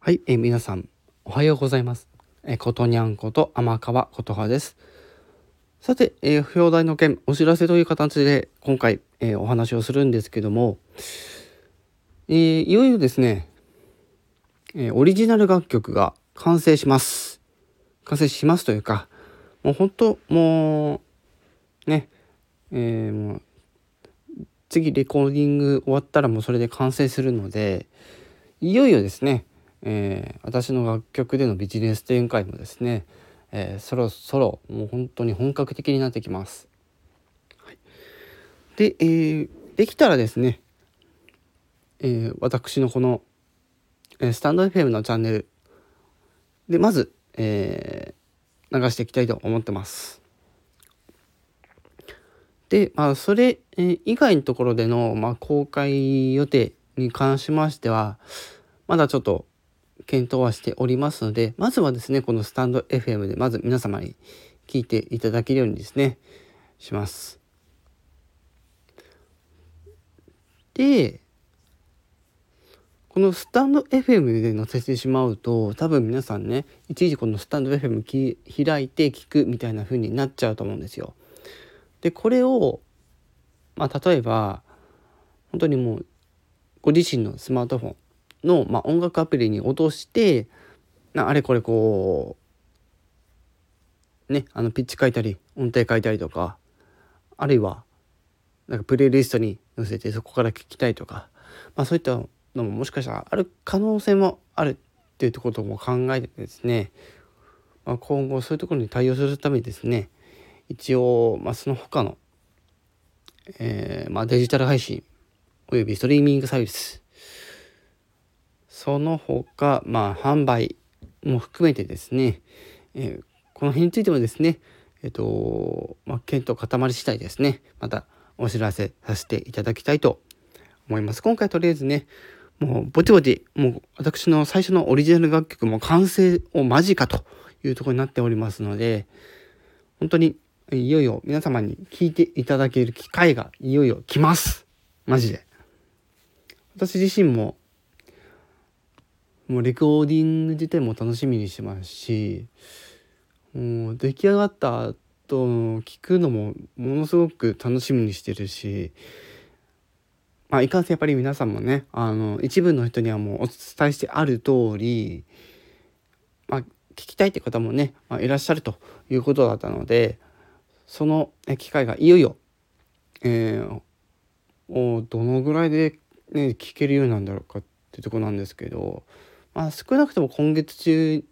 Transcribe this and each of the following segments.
はい、えー、皆さんおはようございます。えー、ことにゃんこと天川琴葉です。さて、えー、表題の件お知らせという形で今回、えー、お話をするんですけども、えー、いよいよですね、えー、オリジナル楽曲が完成します。完成しますというか、もう本当もうね、えー、もう次レコーディング終わったらもうそれで完成するのでいよいよですねえー、私の楽曲でのビジネス展開もですね、えー、そろそろもう本当に本格的になってきます。はい、で、えー、できたらですね、え私のこの、えスタンド FM のチャンネルでまず、え流していきたいと思ってます。で、まあ、それ以外のところでの、まあ、公開予定に関しましては、まだちょっと検討はしておりますので、まずはですね、このスタンド FM でまず皆様に聞いていただけるようにですね、します。で、このスタンド FM で載せてしまうと、多分皆さんね、一時このスタンド FM き開いて聞くみたいな風になっちゃうと思うんですよ。で、これを、まあ、例えば、本当にもう、ご自身のスマートフォン、の、まあ、音楽アプリに落としてあれこれこうねあのピッチ書いたり音程書いたりとかあるいはなんかプレイリストに載せてそこから聞きたいとか、まあ、そういったのももしかしたらある可能性もあるっていうことも考えてですね、まあ、今後そういうところに対応するためにですね一応、まあ、その他の、えーまあ、デジタル配信およびストリーミングサービスその他、まあ、販売も含めてですね、えー、この辺についてもですね、えっ、ー、と、まあ、検討固まり次第ですね、またお知らせさせていただきたいと思います。今回とりあえずね、もうぼちぼち、もう私の最初のオリジナル楽曲も完成を間近というところになっておりますので、本当にいよいよ皆様に聞いていただける機会がいよいよ来ます。マジで。私自身ももうレコーディング自体も楽しみにしてますしもう出来上がった後聞くのもものすごく楽しみにしてるしまあいかんせんやっぱり皆さんもねあの一部の人にはもうお伝えしてある通りまあ聞きたいって方もね、まあ、いらっしゃるということだったのでその機会がいよいよ、えー、どのぐらいで、ね、聞けるようになるんだろうかってとこなんですけどまあ、少なくとも今月中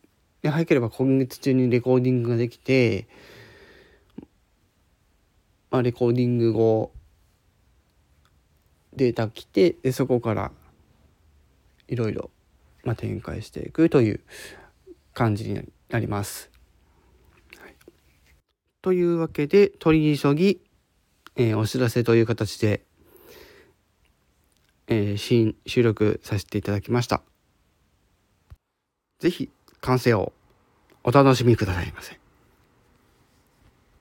で早ければ今月中にレコーディングができて、まあ、レコーディング後データ来てでそこからいろいろ展開していくという感じになります。というわけで取り急ぎ、えー、お知らせという形で、えー、新収録させていただきました。ぜひ完成をお楽しみくださいませ。